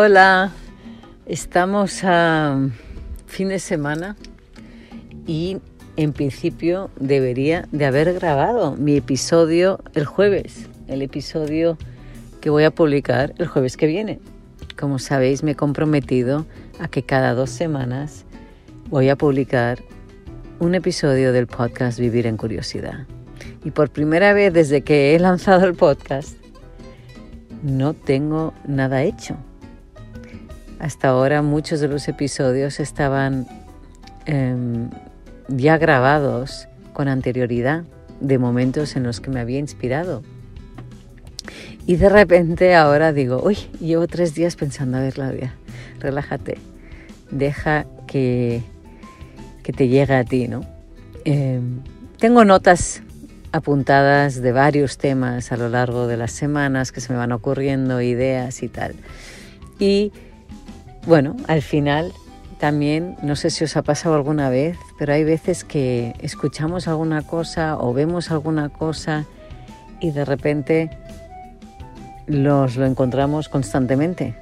Hola, estamos a fin de semana y en principio debería de haber grabado mi episodio el jueves, el episodio que voy a publicar el jueves que viene. Como sabéis, me he comprometido a que cada dos semanas voy a publicar un episodio del podcast Vivir en Curiosidad. Y por primera vez desde que he lanzado el podcast, no tengo nada hecho. Hasta ahora muchos de los episodios estaban em, ya grabados con anterioridad de momentos en los que me había inspirado. Y de repente ahora digo, uy, llevo tres días pensando, a ver, Claudia, relájate, deja que, que te llegue a ti, ¿no? Em, tengo notas apuntadas de varios temas a lo largo de las semanas que se me van ocurriendo, ideas y tal. Y bueno, al final también, no sé si os ha pasado alguna vez, pero hay veces que escuchamos alguna cosa o vemos alguna cosa y de repente los, lo encontramos constantemente.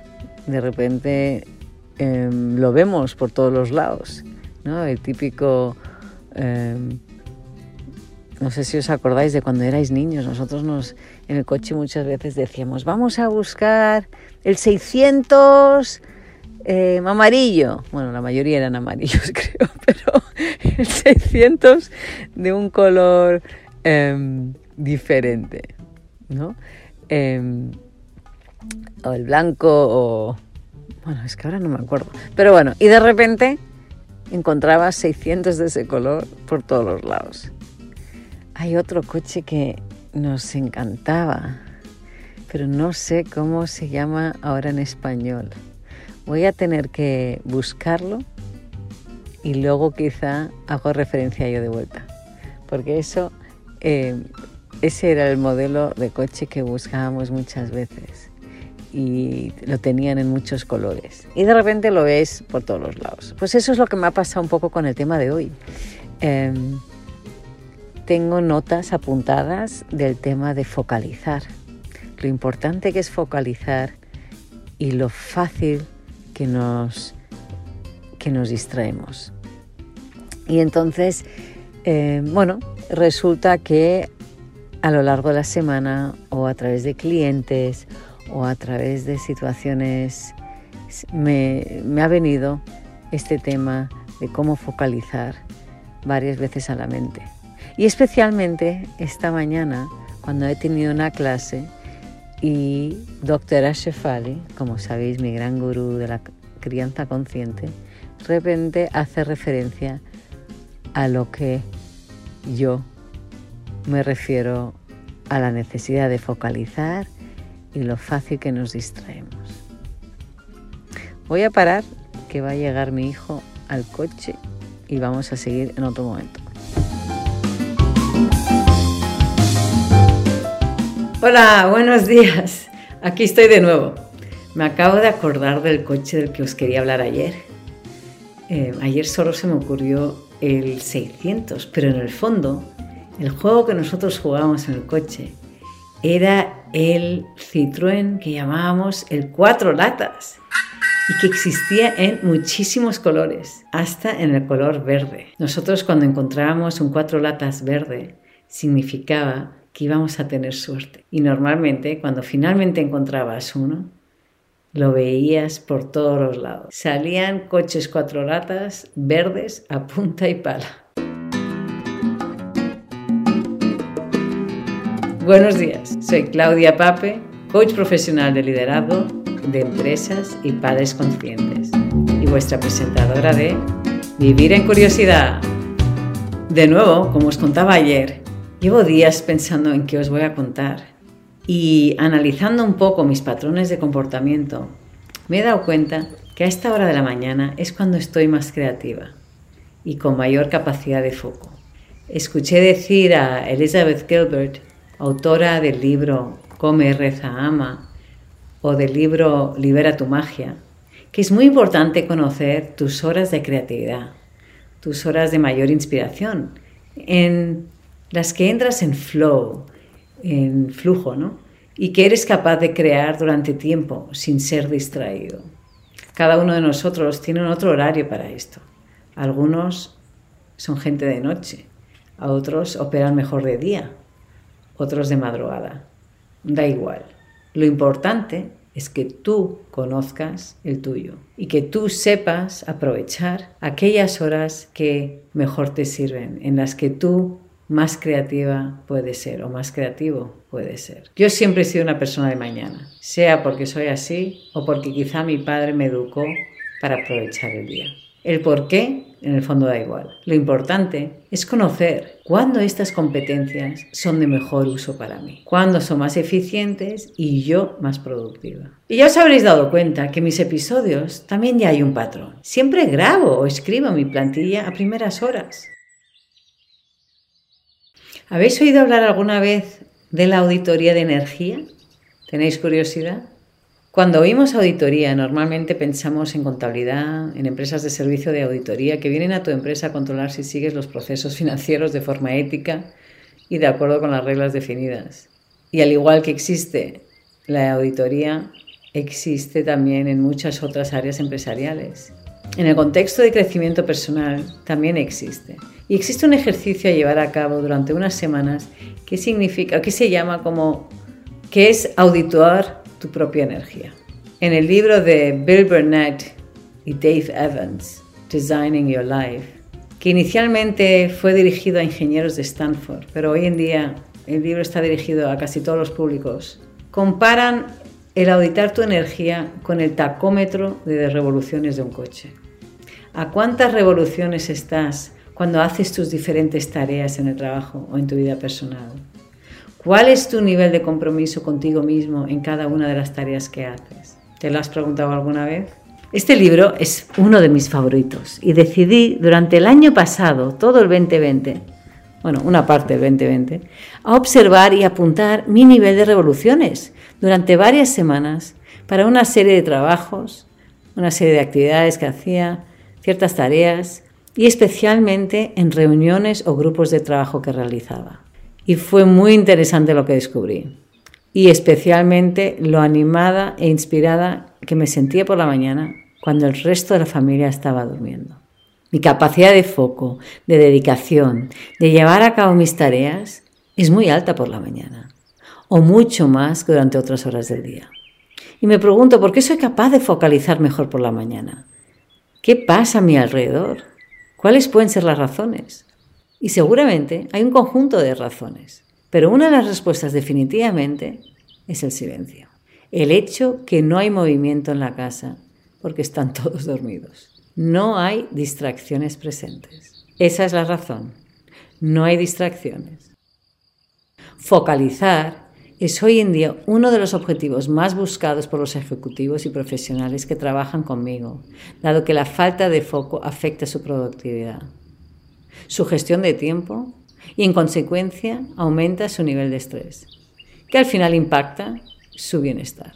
De repente em, lo vemos por todos los lados. ¿no? El típico em, no sé si os acordáis de cuando erais niños, nosotros nos en el coche muchas veces decíamos, vamos a buscar el 600 eh, amarillo. Bueno, la mayoría eran amarillos, creo, pero el 600 de un color em, diferente, ¿no? Em, o el blanco o... Bueno, es que ahora no me acuerdo. Pero bueno, y de repente encontraba 600 de ese color por todos los lados. Hay otro coche que nos encantaba, pero no sé cómo se llama ahora en español. Voy a tener que buscarlo y luego quizá hago referencia ello de vuelta, porque eso, eh, ese era el modelo de coche que buscábamos muchas veces y lo tenían en muchos colores. Y de repente lo ves por todos los lados. Pues eso es lo que me ha pasado un poco con el tema de hoy. Em, tengo notas apuntadas del tema de focalizar, lo importante que es focalizar y lo fácil que nos, que nos distraemos. Y entonces, eh, bueno, resulta que a lo largo de la semana o a través de clientes o a través de situaciones me, me ha venido este tema de cómo focalizar varias veces a la mente. Y especialmente esta mañana, cuando he tenido una clase y doctora Shefali, como sabéis, mi gran gurú de la crianza consciente, de repente hace referencia a lo que yo me refiero a la necesidad de focalizar y lo fácil que nos distraemos. Voy a parar, que va a llegar mi hijo al coche y vamos a seguir en otro momento. Hola, buenos días. Aquí estoy de nuevo. Me acabo de acordar del coche del que os quería hablar ayer. Eh, ayer solo se me ocurrió el 600, pero en el fondo el juego que nosotros jugábamos en el coche era el Citroën que llamábamos el cuatro latas y que existía en muchísimos colores, hasta en el color verde. Nosotros cuando encontrábamos un cuatro latas verde significaba que íbamos a tener suerte. Y normalmente cuando finalmente encontrabas uno, lo veías por todos los lados. Salían coches cuatro latas verdes a punta y pala. Buenos días, soy Claudia Pape, coach profesional de liderazgo de empresas y padres conscientes y vuestra presentadora de Vivir en Curiosidad. De nuevo, como os contaba ayer, Llevo días pensando en qué os voy a contar y analizando un poco mis patrones de comportamiento, me he dado cuenta que a esta hora de la mañana es cuando estoy más creativa y con mayor capacidad de foco. Escuché decir a Elizabeth Gilbert, autora del libro Come, reza, ama o del libro Libera tu magia, que es muy importante conocer tus horas de creatividad, tus horas de mayor inspiración, en las que entras en flow, en flujo, ¿no? y que eres capaz de crear durante tiempo sin ser distraído. Cada uno de nosotros tiene un otro horario para esto. Algunos son gente de noche, a otros operan mejor de día, otros de madrugada. Da igual. Lo importante es que tú conozcas el tuyo y que tú sepas aprovechar aquellas horas que mejor te sirven, en las que tú más creativa puedes ser o más creativo puede ser. Yo siempre he sido una persona de mañana, sea porque soy así o porque quizá mi padre me educó para aprovechar el día. El por qué, en el fondo da igual. Lo importante es conocer cuándo estas competencias son de mejor uso para mí, cuándo son más eficientes y yo más productiva. Y ya os habréis dado cuenta que mis episodios también ya hay un patrón. Siempre grabo o escribo mi plantilla a primeras horas. ¿Habéis oído hablar alguna vez de la auditoría de energía? ¿Tenéis curiosidad? Cuando oímos auditoría, normalmente pensamos en contabilidad, en empresas de servicio de auditoría que vienen a tu empresa a controlar si sigues los procesos financieros de forma ética y de acuerdo con las reglas definidas. Y al igual que existe la auditoría, existe también en muchas otras áreas empresariales. En el contexto de crecimiento personal también existe. Y existe un ejercicio a llevar a cabo durante unas semanas que significa, que se llama como, que es auditar tu propia energía. En el libro de Bill Burnett y Dave Evans, Designing Your Life, que inicialmente fue dirigido a ingenieros de Stanford, pero hoy en día el libro está dirigido a casi todos los públicos, comparan el auditar tu energía con el tacómetro de revoluciones de un coche. ¿A cuántas revoluciones estás cuando haces tus diferentes tareas en el trabajo o en tu vida personal? ¿Cuál es tu nivel de compromiso contigo mismo en cada una de las tareas que haces? ¿Te lo has preguntado alguna vez? Este libro es uno de mis favoritos y decidí durante el año pasado, todo el 2020, bueno, una parte del 2020, a observar y apuntar mi nivel de revoluciones durante varias semanas para una serie de trabajos, una serie de actividades que hacía, ciertas tareas y especialmente en reuniones o grupos de trabajo que realizaba y fue muy interesante lo que descubrí. Y especialmente lo animada e inspirada que me sentía por la mañana cuando el resto de la familia estaba durmiendo. Mi capacidad de foco, de dedicación, de llevar a cabo mis tareas es muy alta por la mañana, o mucho más que durante otras horas del día. Y me pregunto, ¿por qué soy capaz de focalizar mejor por la mañana? ¿Qué pasa a mi alrededor? ¿Cuáles pueden ser las razones? Y seguramente hay un conjunto de razones, pero una de las respuestas definitivamente es el silencio. El hecho que no hay movimiento en la casa porque están todos dormidos. No hay distracciones presentes. Esa es la razón. No hay distracciones. Focalizar es hoy en día uno de los objetivos más buscados por los ejecutivos y profesionales que trabajan conmigo, dado que la falta de foco afecta su productividad su gestión de tiempo y en consecuencia aumenta su nivel de estrés, que al final impacta su bienestar.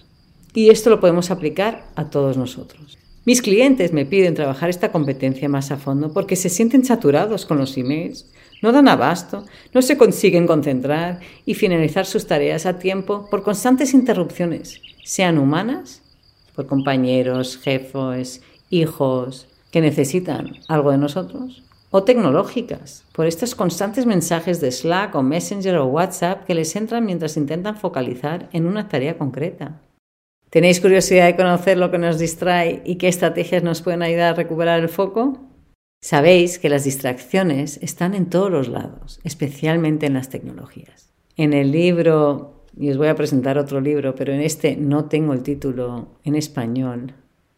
Y esto lo podemos aplicar a todos nosotros. Mis clientes me piden trabajar esta competencia más a fondo porque se sienten saturados con los emails, no dan abasto, no se consiguen concentrar y finalizar sus tareas a tiempo por constantes interrupciones, sean humanas, por compañeros, jefes, hijos, que necesitan algo de nosotros, o tecnológicas, por estos constantes mensajes de Slack o Messenger o WhatsApp que les entran mientras intentan focalizar en una tarea concreta. ¿Tenéis curiosidad de conocer lo que nos distrae y qué estrategias nos pueden ayudar a recuperar el foco? Sabéis que las distracciones están en todos los lados, especialmente en las tecnologías. En el libro, y os voy a presentar otro libro, pero en este no tengo el título en español,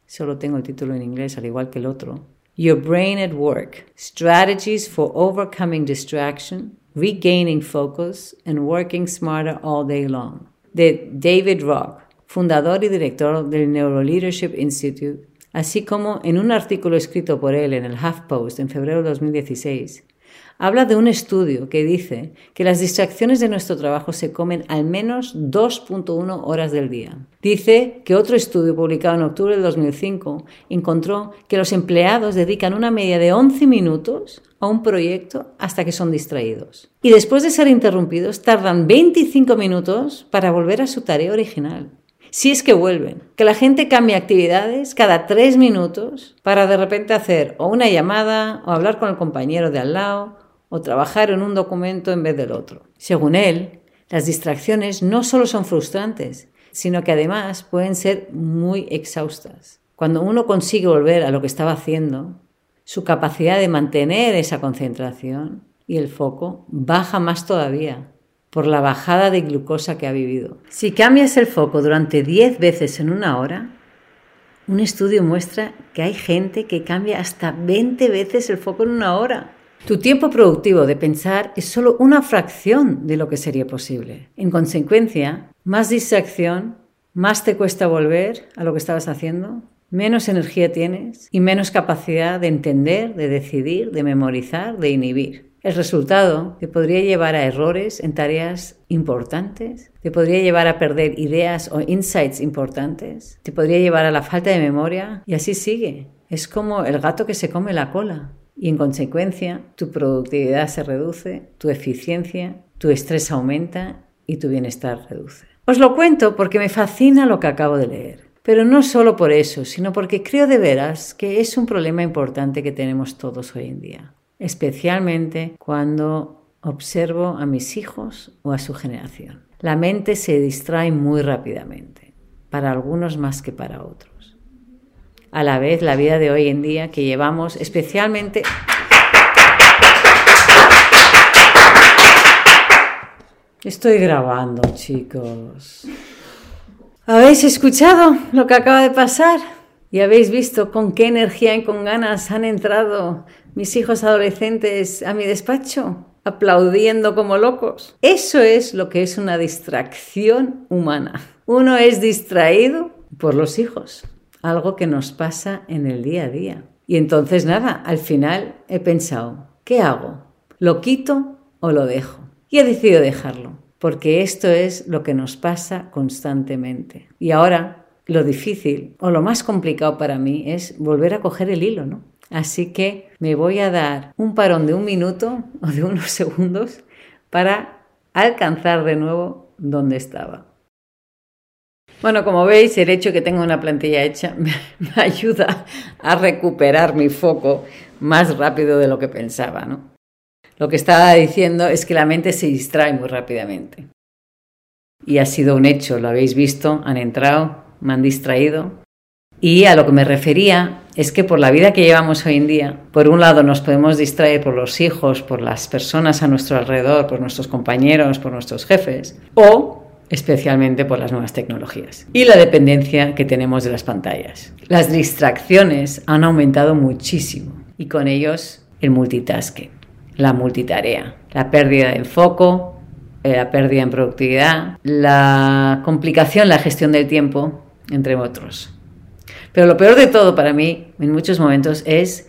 solo tengo el título en inglés, al igual que el otro, Your Brain at Work Strategies for Overcoming Distraction, Regaining Focus, and Working Smarter All Day Long, de David Rock, fundador y director del Neuroleadership Institute, así como en un artículo escrito por él en el HuffPost en febrero de 2016, habla de un estudio que dice que las distracciones de nuestro trabajo se comen al menos 2.1 horas del día. Dice que otro estudio publicado en octubre de 2005 encontró que los empleados dedican una media de 11 minutos a un proyecto hasta que son distraídos. Y después de ser interrumpidos, tardan 25 minutos para volver a su tarea original. Si es que vuelven. Que la gente cambie actividades cada tres minutos para de repente hacer o una llamada o hablar con el compañero de al lado o trabajar en un documento en vez del otro. Según él, las distracciones no solo son frustrantes, sino que además pueden ser muy exhaustas. Cuando uno consigue volver a lo que estaba haciendo, su capacidad de mantener esa concentración y el foco baja más todavía por la bajada de glucosa que ha vivido. Si cambias el foco durante 10 veces en una hora, un estudio muestra que hay gente que cambia hasta 20 veces el foco en una hora. Tu tiempo productivo de pensar es solo una fracción de lo que sería posible. En consecuencia, más distracción, más te cuesta volver a lo que estabas haciendo, menos energía tienes y menos capacidad de entender, de decidir, de memorizar, de inhibir. El resultado te podría llevar a errores en tareas importantes, te podría llevar a perder ideas o insights importantes, te podría llevar a la falta de memoria y así sigue. Es como el gato que se come la cola y en consecuencia tu productividad se reduce, tu eficiencia, tu estrés aumenta y tu bienestar reduce. Os lo cuento porque me fascina lo que acabo de leer. Pero no solo por eso, sino porque creo de veras que es un problema importante que tenemos todos hoy en día, especialmente cuando observo a mis hijos o a su generación. La mente se distrae muy rápidamente, para algunos más que para otros. A la vez, la vida de hoy en día que llevamos, especialmente Estoy grabando, chicos. ¿Habéis escuchado lo que acaba de pasar? ¿Y habéis visto con qué energía y con ganas han entrado mis hijos adolescentes a mi despacho? Aplaudiendo como locos. Eso es lo que es una distracción humana. Uno es distraído por los hijos, algo que nos pasa en el día a día. Y entonces nada, al final he pensado, ¿qué hago? ¿Lo quito o lo dejo? Y he decidido dejarlo, porque esto es lo que nos pasa constantemente. Y ahora lo difícil o lo más complicado para mí es volver a coger el hilo, ¿no? Así que me voy a dar un parón de un minuto o de unos segundos para alcanzar de nuevo donde estaba. Bueno, como veis, el hecho de que tenga una plantilla hecha me, ayuda a recuperar mi foco más rápido de lo que pensaba, ¿no? Lo que estaba diciendo es que la mente se distrae muy rápidamente. Y ha sido un hecho, lo habéis visto, han entrado, me han distraído. Y a lo que me refería es que por la vida que llevamos hoy en día, por un lado nos podemos distraer por los hijos, por las personas a nuestro alrededor, por nuestros compañeros, por nuestros jefes, o especialmente por las nuevas tecnologías y la dependencia que tenemos de las pantallas. Las distracciones han aumentado muchísimo y con ellos el multitasking la multitarea, la pérdida de enfoco, eh, la pérdida en productividad, la complicación, la gestión del tiempo, entre otros. Pero lo peor de todo para mí, en muchos momentos, es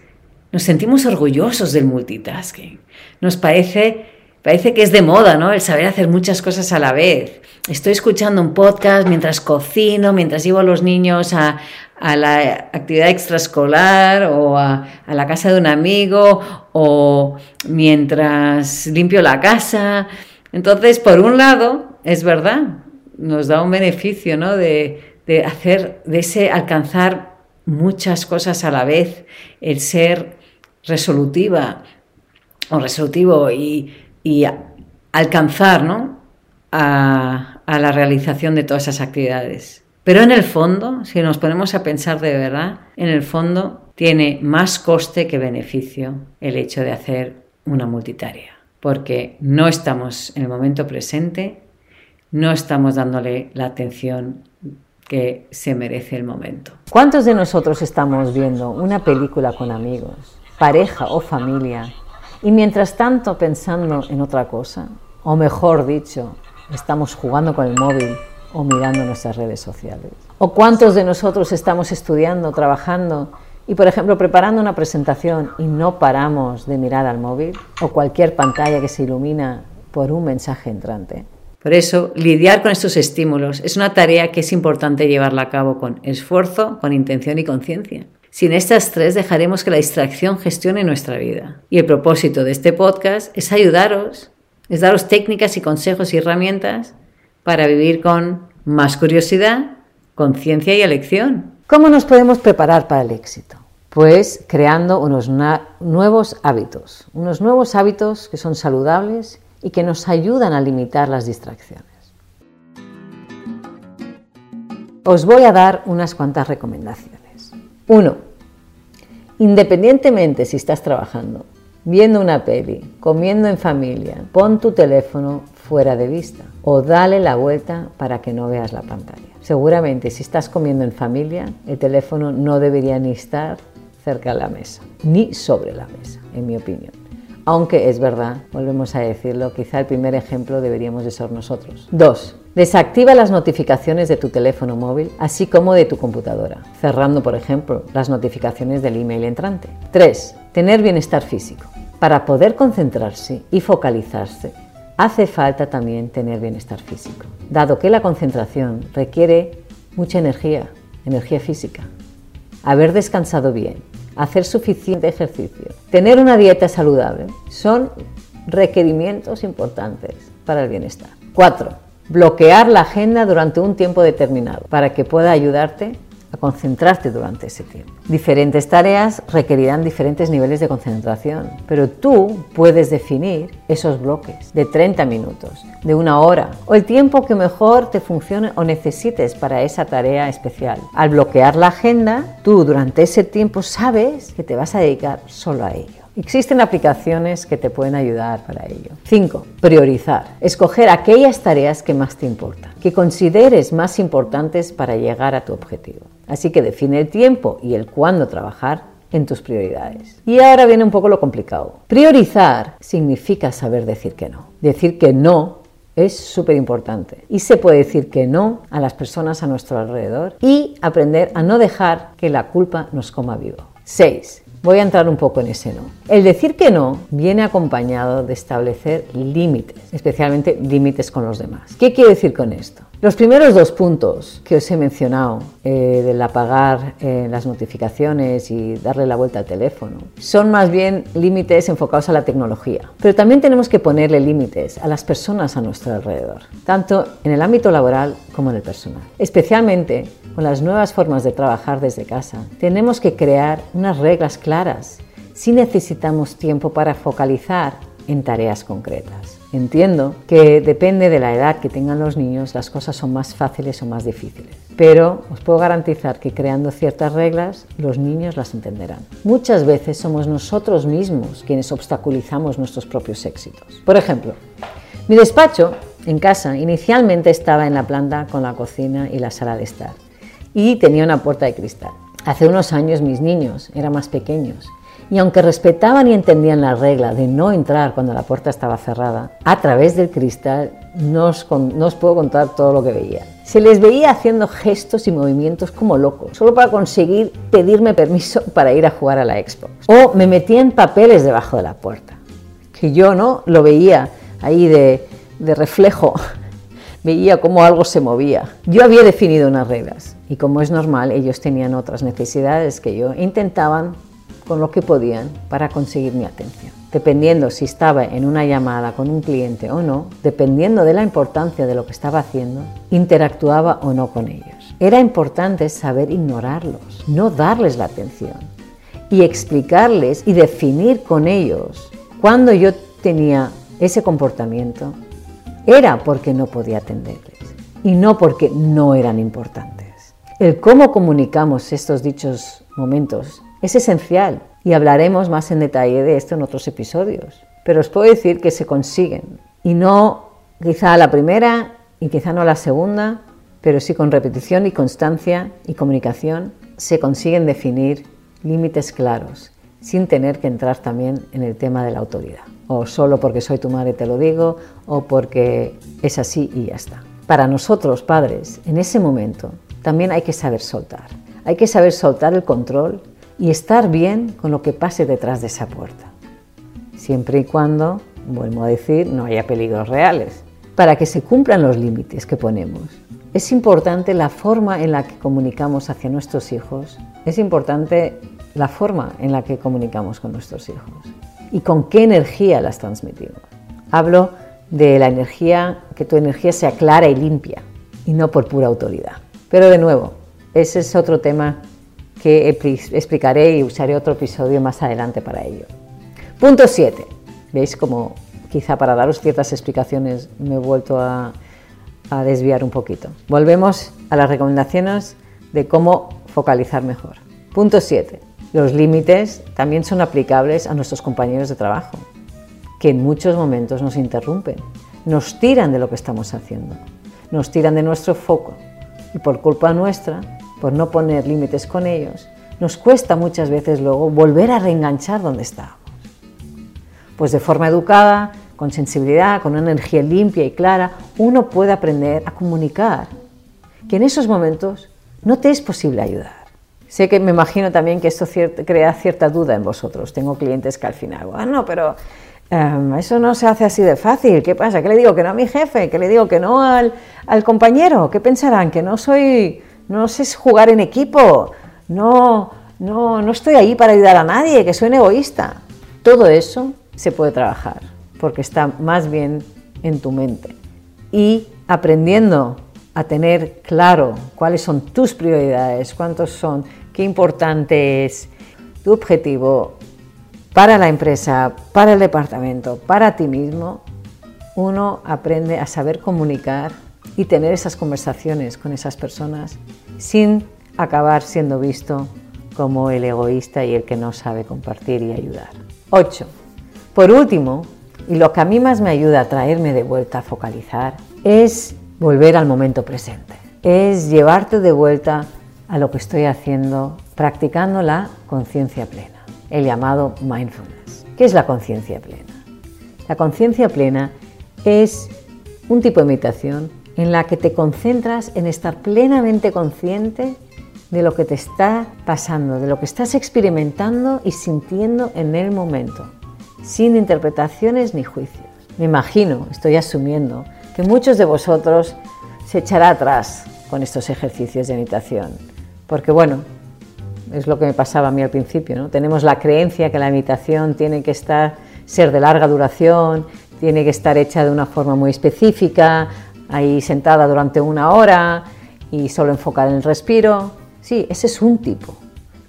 nos sentimos orgullosos del multitasking. Nos parece, parece que es de moda, ¿no? El saber hacer muchas cosas a la vez. Estoy escuchando un podcast mientras cocino, mientras llevo a los niños a, a la actividad extraescolar o a, la casa de un amigo o mientras limpio la casa. Entonces, por un lado, es verdad, nos da un beneficio ¿no? de, hacer, de ese alcanzar muchas cosas a la vez, el ser resolutiva o resolutivo y, alcanzar ¿no? a, a la realización de todas esas actividades. Pero en el fondo, si nos ponemos a pensar de verdad, en el fondo tiene más coste que beneficio el hecho de hacer una multitarea, porque no estamos en el momento presente, no estamos dándole la atención que se merece el momento. ¿Cuántos de nosotros estamos viendo una película con amigos, pareja o familia y mientras tanto pensando en otra cosa? O mejor dicho, estamos jugando con el móvil o mirando nuestras redes sociales. ¿O cuántos de nosotros estamos estudiando, trabajando y, por ejemplo, preparando una presentación y no paramos de mirar al móvil o cualquier pantalla que se ilumina por un mensaje entrante? Por eso, lidiar con estos estímulos es una tarea que es importante llevarla a cabo con esfuerzo, con intención y conciencia. Sin estas tres dejaremos que la distracción gestione nuestra vida. Y el propósito de este podcast es ayudaros, es daros técnicas y consejos y herramientas para vivir con más curiosidad, conciencia y elección. ¿Cómo nos podemos preparar para el éxito? Pues creando unos nuevos hábitos, unos nuevos hábitos que son saludables y que nos ayudan a limitar las distracciones. Os voy a dar unas cuantas recomendaciones. Uno, independientemente si estás trabajando, viendo una peli, comiendo en familia, pon tu teléfono fuera de vista o dale la vuelta para que no veas la pantalla. Seguramente si estás comiendo en familia, el teléfono no debería ni estar cerca de la mesa, ni sobre la mesa, en mi opinión. Aunque es verdad, volvemos a decirlo, quizá el primer ejemplo deberíamos de ser nosotros. 2. Desactiva las notificaciones de tu teléfono móvil, así como de tu computadora, cerrando, por ejemplo, las notificaciones del email entrante. 3. Tener bienestar físico. Para poder concentrarse y focalizarse, hace falta también tener bienestar físico, dado que la concentración requiere mucha energía, energía física. Haber descansado bien, hacer suficiente ejercicio, tener una dieta saludable, son requerimientos importantes para el bienestar. 4. Bloquear la agenda durante un tiempo determinado para que pueda ayudarte a concentrarte durante ese tiempo. Diferentes tareas requerirán diferentes niveles de concentración, pero tú puedes definir esos bloques de 30 minutos, de una hora o el tiempo que mejor te funcione o necesites para esa tarea especial. Al bloquear la agenda, tú durante ese tiempo sabes que te vas a dedicar solo a ello. Existen aplicaciones que te pueden ayudar para ello. 5. Priorizar. Escoger aquellas tareas que más te importan, que consideres más importantes para llegar a tu objetivo. Así que define el tiempo y el cuándo trabajar en tus prioridades. Y ahora viene un poco lo complicado. Priorizar significa saber decir que no. Decir que no es súper importante. Y se puede decir que no a las personas a nuestro alrededor y aprender a no dejar que la culpa nos coma vivo. 6. Voy a entrar un poco en ese no. El decir que no viene acompañado de establecer límites, especialmente límites con los demás. ¿Qué quiero decir con esto? Los primeros dos puntos que os he mencionado, eh, del apagar eh, las notificaciones y darle la vuelta al teléfono, son más bien límites enfocados a la tecnología. Pero también tenemos que ponerle límites a las personas a nuestro alrededor, tanto en el ámbito laboral como en el personal. Especialmente con las nuevas formas de trabajar desde casa, tenemos que crear unas reglas claras si necesitamos tiempo para focalizar en tareas concretas. Entiendo que depende de la edad que tengan los niños, las cosas son más fáciles o más difíciles, pero os puedo garantizar que creando ciertas reglas, los niños las entenderán. Muchas veces somos nosotros mismos quienes obstaculizamos nuestros propios éxitos. Por ejemplo, mi despacho en casa inicialmente estaba en la planta con la cocina y la sala de estar y tenía una puerta de cristal. Hace unos años mis niños eran más pequeños y aunque respetaban y entendían la regla de no entrar cuando la puerta estaba cerrada, a través del cristal no os, puedo contar todo lo que veía. Se les veía haciendo gestos y movimientos como locos, solo para conseguir pedirme permiso para ir a jugar a la expo. O me metían papeles debajo de la puerta, que yo no lo veía ahí de reflejo veía cómo algo se movía. Yo había definido unas reglas y como es normal, ellos tenían otras necesidades que yo intentaban con lo que podían para conseguir mi atención. Dependiendo si estaba en una llamada con un cliente o no, dependiendo de la importancia de lo que estaba haciendo, interactuaba o no con ellos. Era importante saber ignorarlos, no darles la atención y explicarles y definir con ellos cuando yo tenía ese comportamiento era porque no podía atenderles y no porque no eran importantes. El cómo comunicamos estos dichos momentos es esencial y hablaremos más en detalle de esto en otros episodios. Pero os puedo decir que se consiguen y no quizá la primera y quizá no la segunda, pero sí con repetición y constancia y comunicación se consiguen definir límites claros sin tener que entrar también en el tema de la autoridad o solo porque soy tu madre te lo digo, o porque es así y ya está. Para nosotros, padres, en ese momento también hay que saber soltar. Hay que saber soltar el control y estar bien con lo que pase detrás de esa puerta. Siempre y cuando, vuelvo a decir, no haya peligros reales. Para que se cumplan los límites que ponemos, es importante la forma en la que comunicamos hacia nuestros hijos, es importante la forma en la que comunicamos con nuestros hijos y con qué energía las transmitimos. Hablo de la energía, que tu energía sea clara y limpia y no por pura autoridad. Pero de nuevo, ese es otro tema que explicaré y usaré otro episodio más adelante para ello. Punto 7. ¿Veis como quizá para daros ciertas explicaciones me he vuelto a, a desviar un poquito? Volvemos a las recomendaciones de cómo focalizar mejor. Punto 7. Los límites también son aplicables a nuestros compañeros de trabajo, que en muchos momentos nos interrumpen, nos tiran de lo que estamos haciendo, nos tiran de nuestro foco y por culpa nuestra por no poner límites con ellos, nos cuesta muchas veces luego volver a reenganchar donde estábamos. Pues de forma educada, con sensibilidad, con una energía limpia y clara, uno puede aprender a comunicar que en esos momentos no te es posible ayudar. Sé que me imagino también que esto crea cierta duda en vosotros. Tengo clientes que al final, ah, no, pero em, eso no se hace así de fácil. ¿Qué pasa? ¿Qué le digo que no a mi jefe? ¿Qué le digo que no al, al compañero? ¿Qué pensarán? Que no soy no sé jugar en equipo, no, no, no estoy ahí para ayudar a nadie, que soy egoísta. Todo eso se puede trabajar porque está más bien en tu mente. Y aprendiendo a tener claro cuáles son tus prioridades, cuántos son, qué importante es tu objetivo para la empresa, para el departamento, para ti mismo, uno aprende a saber comunicar y tener esas conversaciones con esas personas sin acabar siendo visto como el egoísta y el que no sabe compartir y ayudar. 8. Por último, y lo que a mí más me ayuda a traerme de vuelta a focalizar, es volver al momento presente. Es llevarte de vuelta a lo que estoy haciendo practicando la conciencia plena, el llamado mindfulness. ¿Qué es la conciencia plena? La conciencia plena es un tipo de meditación en la que te concentras en estar plenamente consciente de lo que te está pasando, de lo que estás experimentando y sintiendo en el momento, sin interpretaciones ni juicios. Me imagino, estoy asumiendo, que muchos de vosotros se echará atrás con estos ejercicios de meditación, porque bueno, es lo que me pasaba a mí al principio, ¿no? Tenemos la creencia que la meditación tiene que estar ser de larga duración, tiene que estar hecha de una forma muy específica, ahí sentada durante una hora y solo enfocar en el respiro. Sí, ese es un tipo.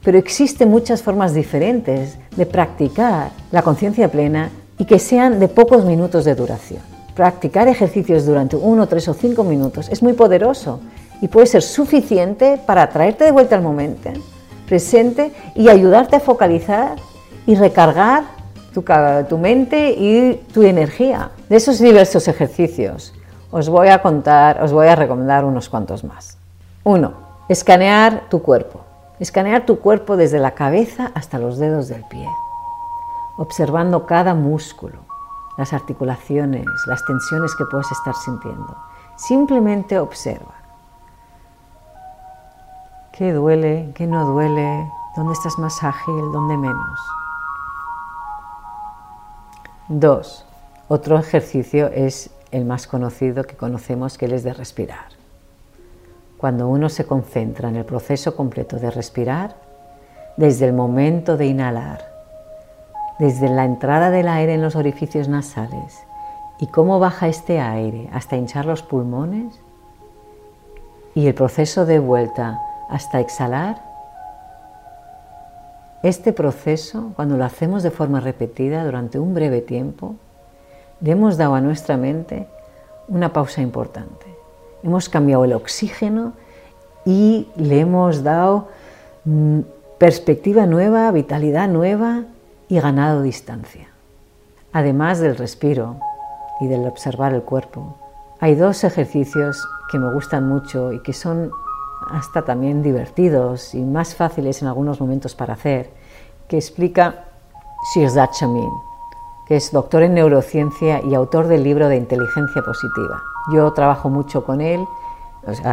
Pero existen muchas formas diferentes de practicar la conciencia plena y que sean de pocos minutos de duración. Practicar ejercicios durante uno, tres o cinco minutos es muy poderoso y puede ser suficiente para traerte de vuelta al momento presente y ayudarte a focalizar y recargar tu, tu mente y tu energía. De esos diversos ejercicios os voy a contar, os voy a recomendar unos cuantos más. Uno, escanear tu cuerpo. Escanear tu cuerpo desde la cabeza hasta los dedos del pie, observando cada músculo, las articulaciones, las tensiones que puedes estar sintiendo. Simplemente observa. ¿Qué duele? ¿Qué no duele? ¿Dónde estás más ágil? ¿Dónde menos? Dos, otro ejercicio es el más conocido que conocemos, que es de respirar. Cuando uno se concentra en el proceso completo de respirar, desde el momento de inhalar, desde la entrada del aire en los orificios nasales y cómo baja este aire hasta hinchar los pulmones y el proceso de vuelta hasta exhalar, este proceso, cuando lo hacemos de forma repetida durante un breve tiempo, le hemos dado a nuestra mente una pausa importante. Hemos cambiado el oxígeno y le hemos dado mm, perspectiva nueva, vitalidad nueva y ganado distancia. Además del respiro y del observar el cuerpo, hay dos ejercicios que me gustan mucho y que son hasta también divertidos y más fáciles en algunos momentos para hacer, que explica Shirzad Chamin que es doctor en neurociencia y autor del libro de inteligencia positiva. Yo trabajo mucho con él,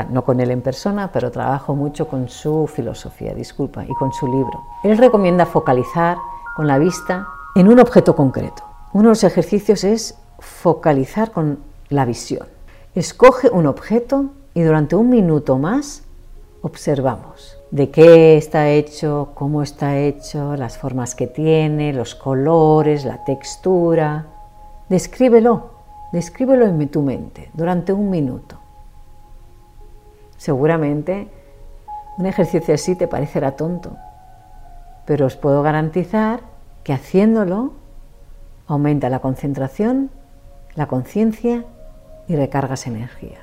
no con él en persona, pero trabajo mucho con su filosofía, disculpa, y con su libro. Él recomienda focalizar con la vista en un objeto concreto. Uno de los ejercicios es focalizar con la visión. Escoge un objeto y durante un minuto más observamos de qué está hecho, cómo está hecho, las formas que tiene, los colores, la textura. Descríbelo, descríbelo en tu mente durante un minuto. Seguramente un ejercicio así te parecerá tonto, pero os puedo garantizar que haciéndolo aumenta la concentración, la conciencia y recargas energía.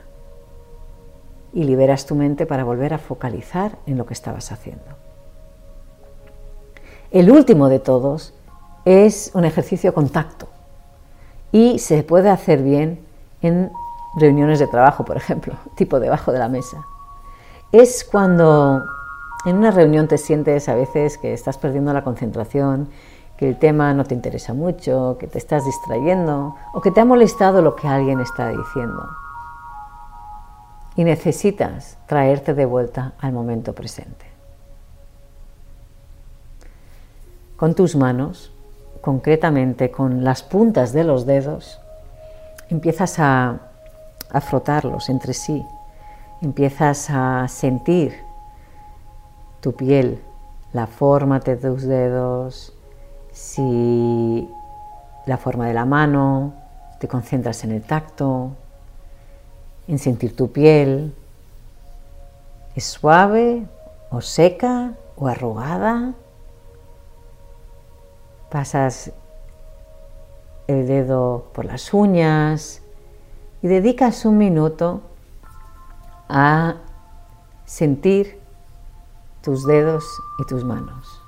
Y liberas tu mente para volver a focalizar en lo que estabas haciendo. El último de todos es un ejercicio contacto y se puede hacer bien en reuniones de trabajo, por ejemplo, tipo debajo de la mesa. Es cuando en una reunión te sientes a veces que estás perdiendo la concentración, que el tema no te interesa mucho, que te estás distrayendo o que te ha molestado lo que alguien está diciendo. Y necesitas traerte de vuelta al momento presente. Con tus manos concretamente con las puntas de los dedos, empiezas a, frotarlos entre sí, empiezas a sentir tu piel, la forma de tus dedos, si la forma de la mano, te concentras en el tacto, en sentir tu piel, es suave o seca o arrugada pasas el dedo por las uñas y dedicas un minuto a sentir tus dedos y tus manos.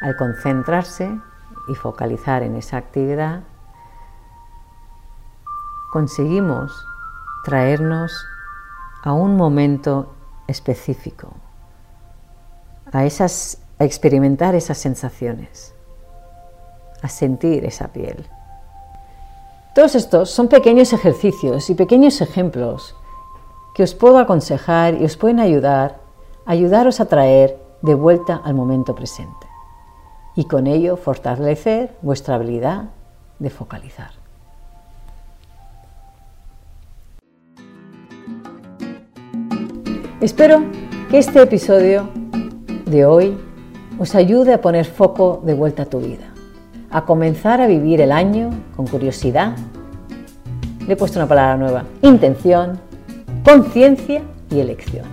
Al concentrarse y focalizar en esa actividad, conseguimos traernos a un momento específico, a esas a experimentar esas sensaciones, a sentir esa piel. Todos estos son pequeños ejercicios y pequeños ejemplos que os puedo aconsejar y os pueden ayudar ayudaros a traer de vuelta al momento presente y con ello fortalecer vuestra habilidad de focalizar. Espero que este episodio de hoy os ayude a poner foco de vuelta a tu vida, a comenzar a vivir el año con curiosidad. Le he puesto una palabra nueva, intención, conciencia y elección.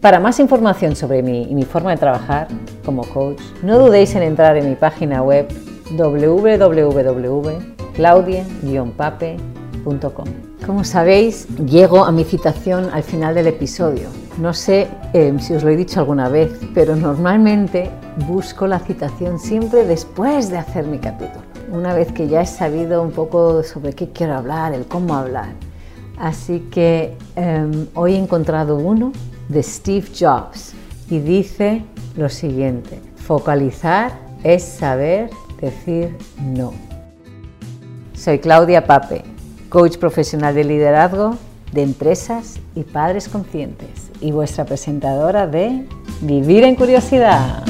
Para más información sobre mí y mi forma de trabajar como coach, no dudéis en entrar en mi página web www.claudia-pape.com. Como sabéis, llego a mi citación al final del episodio no sé em, si os lo he dicho alguna vez, pero normalmente busco la citación siempre después de hacer mi capítulo, una vez que ya he sabido un poco sobre qué quiero hablar, el cómo hablar. Así que em, hoy he encontrado uno de Steve Jobs y dice lo siguiente, focalizar es saber decir no. Soy Claudia Pape, coach profesional de liderazgo de empresas y padres conscientes y vuestra presentadora de Vivir en Curiosidad.